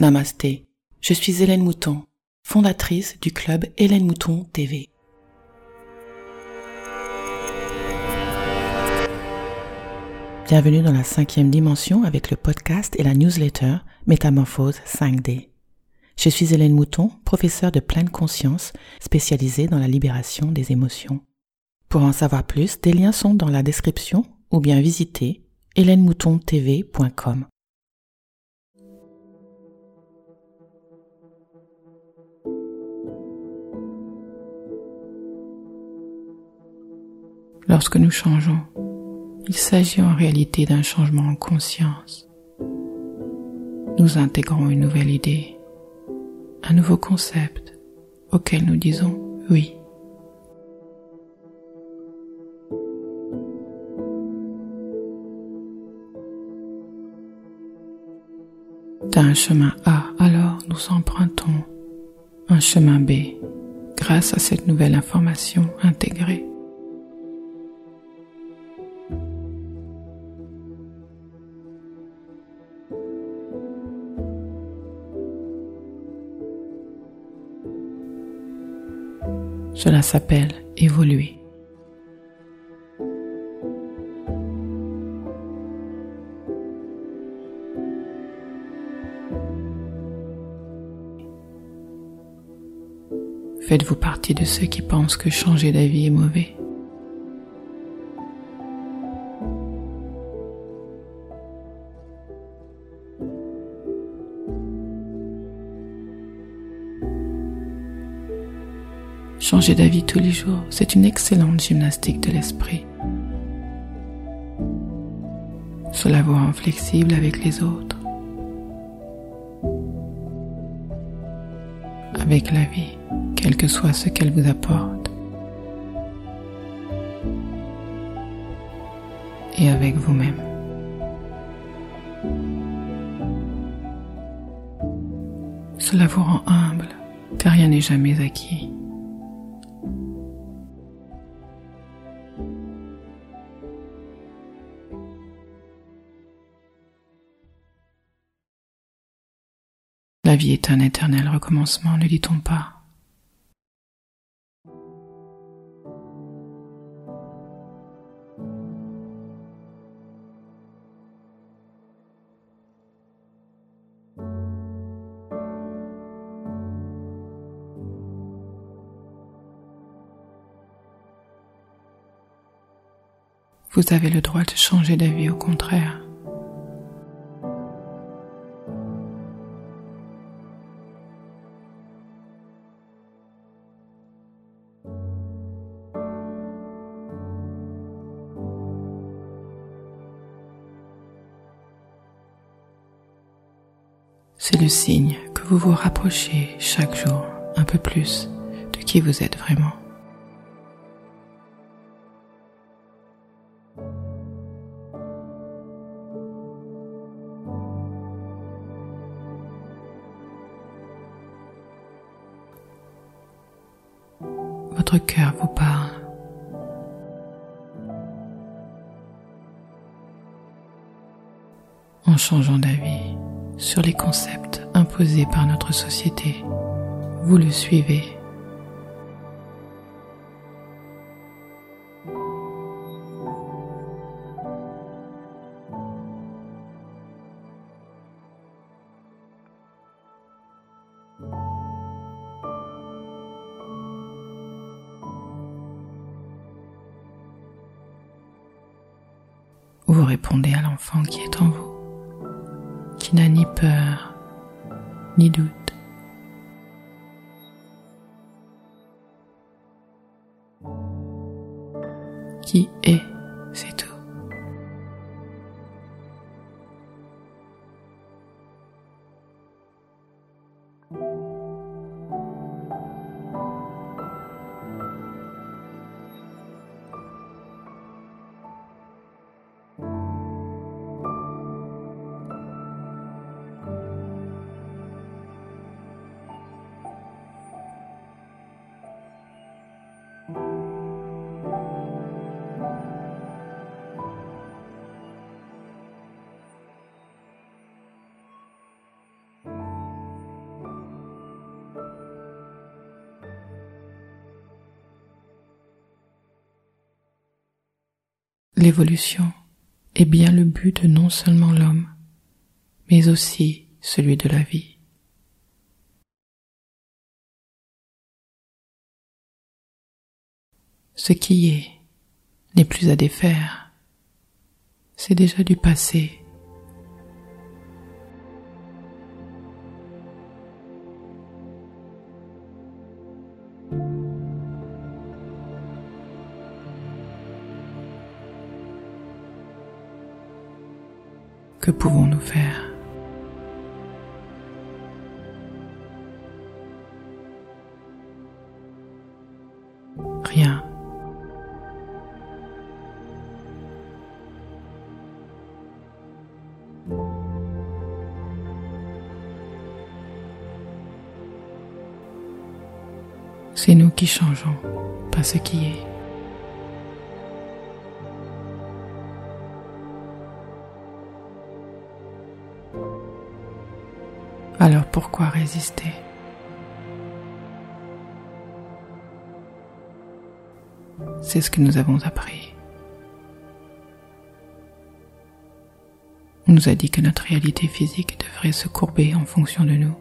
Namasté, je suis Hélène Mouton, fondatrice du club Hélène Mouton TV. Bienvenue dans la cinquième dimension avec le podcast et la newsletter Métamorphose 5D. Je suis Hélène Mouton, professeure de pleine conscience spécialisée dans la libération des émotions. Pour en savoir plus, des liens sont dans la description ou bien visitez hélènemoutontv.com. Lorsque nous changeons, il s'agit en réalité d'un changement en conscience. Nous intégrons une nouvelle idée, un nouveau concept auquel nous disons oui. D'un chemin A, alors nous empruntons un chemin B grâce à cette nouvelle information intégrée. Cela s'appelle évoluer. Faites-vous partie de ceux qui pensent que changer d'avis est mauvais? Changer d'avis tous les jours, c'est une excellente gymnastique de l'esprit. Cela vous rend flexible avec les autres, avec la vie, quel que soit ce qu'elle vous apporte, et avec vous-même. Cela vous rend humble, car rien n'est jamais acquis. La vie est un éternel recommencement, ne dit-on pas? Vous avez le droit de changer d'avis au contraire. Signe que vous vous rapprochez chaque jour un peu plus de qui vous êtes vraiment. Votre cœur vous parle. En changeant d'avis, sur les concepts imposés par notre société. Vous le suivez. Vous répondez à l'enfant qui est en vous qui n'a ni peur ni doute. Qui est, c'est tout. L'évolution est bien le but de non seulement l'homme, mais aussi celui de la vie. Ce qui est n'est plus à défaire, c'est déjà du passé. Que pouvons-nous faire Rien. C'est nous qui changeons, pas ce qui est. Alors pourquoi résister? C'est ce que nous avons appris. On nous a dit que notre réalité physique devrait se courber en fonction de nous.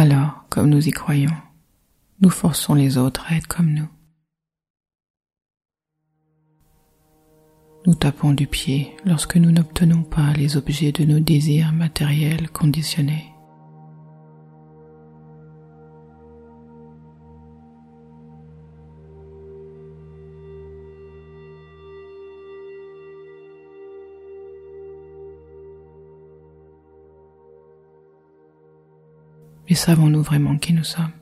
Alors, comme nous y croyons, nous forçons les autres à être comme nous. Nous tapons du pied lorsque nous n'obtenons pas les objets de nos désirs matériels conditionnés. Mais savons-nous vraiment qui nous sommes?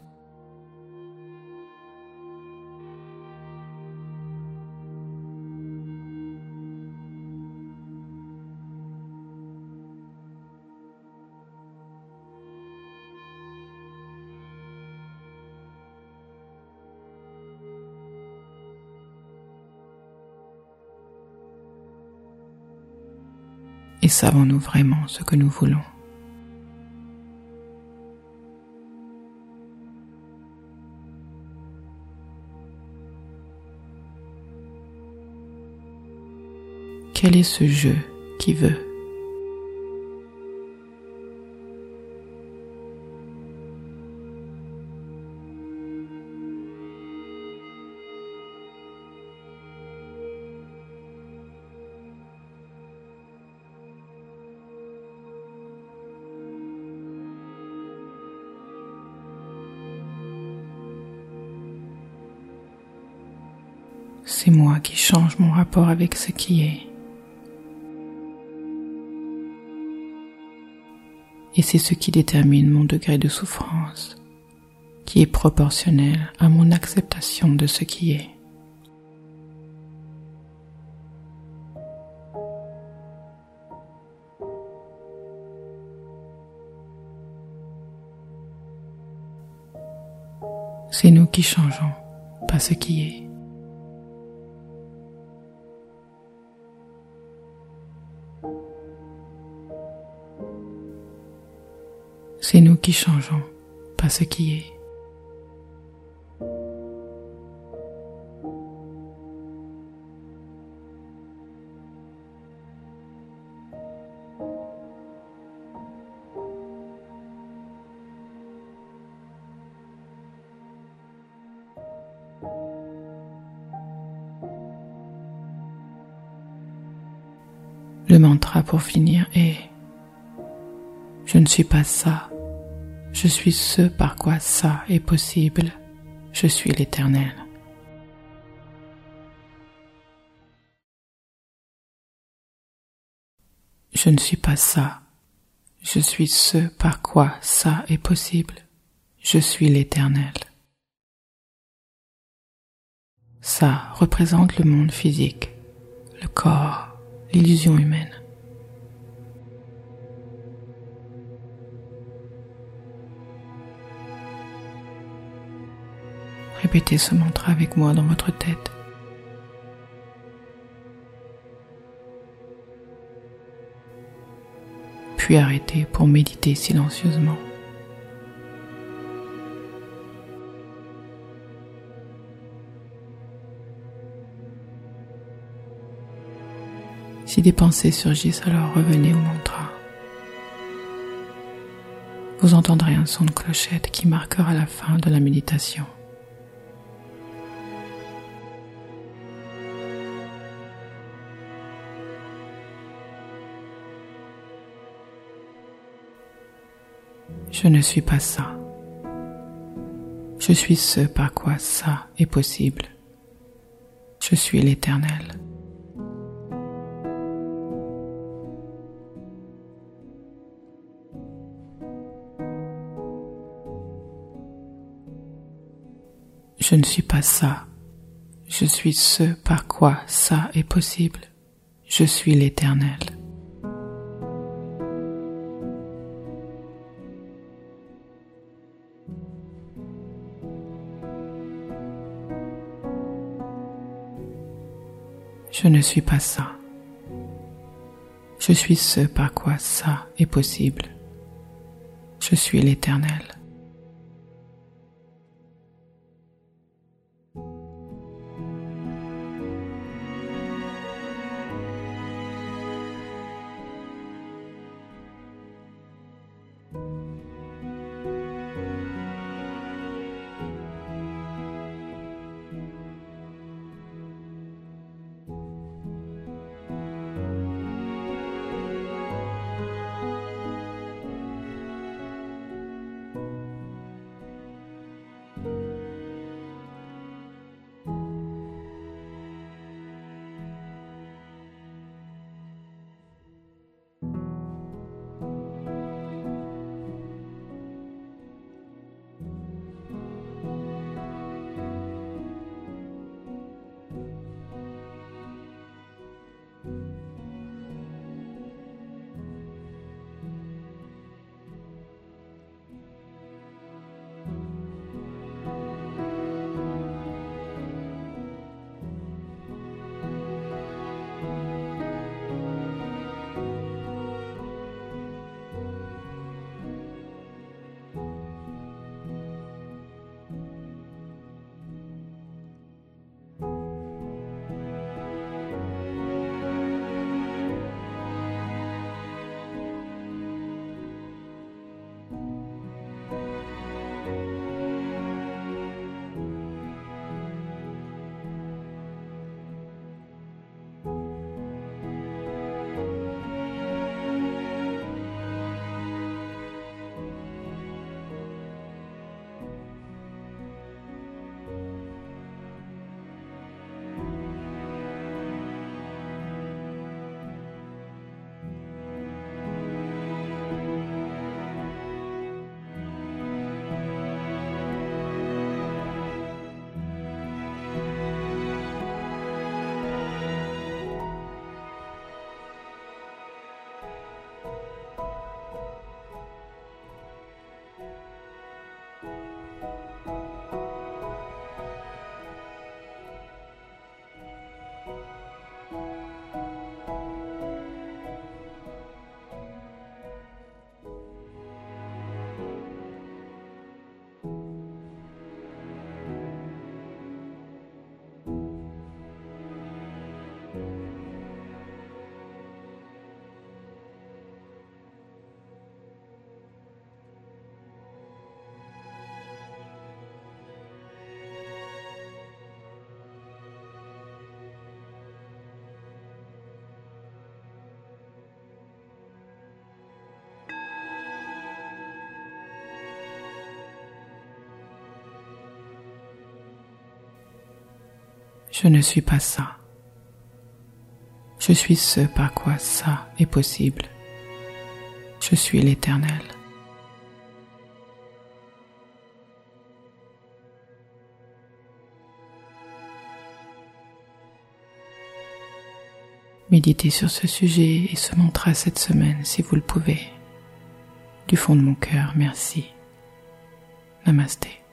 Et savons-nous vraiment ce que nous voulons? Quel est ce jeu qui veut? C'est moi qui change mon rapport avec ce qui est. et c'est ce qui détermine mon degré de souffrance, qui est proportionnel à mon acceptation de ce qui est. C'est nous qui changeons, pas ce qui est. C'est nous qui changeons, pas ce qui est. Le mantra pour finir est ⁇ Je ne suis pas ça, je suis ce par quoi ça est possible. Je suis l'Éternel. Je ne suis pas ça. Je suis ce par quoi ça est possible. Je suis l'Éternel. Ça représente le monde physique, le corps, l'illusion humaine. Répétez ce mantra avec moi dans votre tête. Puis arrêtez pour méditer silencieusement. Si des pensées surgissent, alors revenez au mantra. Vous entendrez un son de clochette qui marquera la fin de la méditation. Je ne suis pas ça. Je suis ce par quoi ça est possible. Je suis l'éternel. Je ne suis pas ça. Je suis ce par quoi ça est possible. Je suis l'éternel. Je ne suis pas ça. Je suis ce par quoi ça est possible. Je suis l'éternel. Je ne suis pas ça. Je suis ce par quoi ça est possible. Je suis l'éternel. Méditez sur ce sujet et se mantra cette semaine si vous le pouvez. Du fond de mon cœur, merci. Namasté.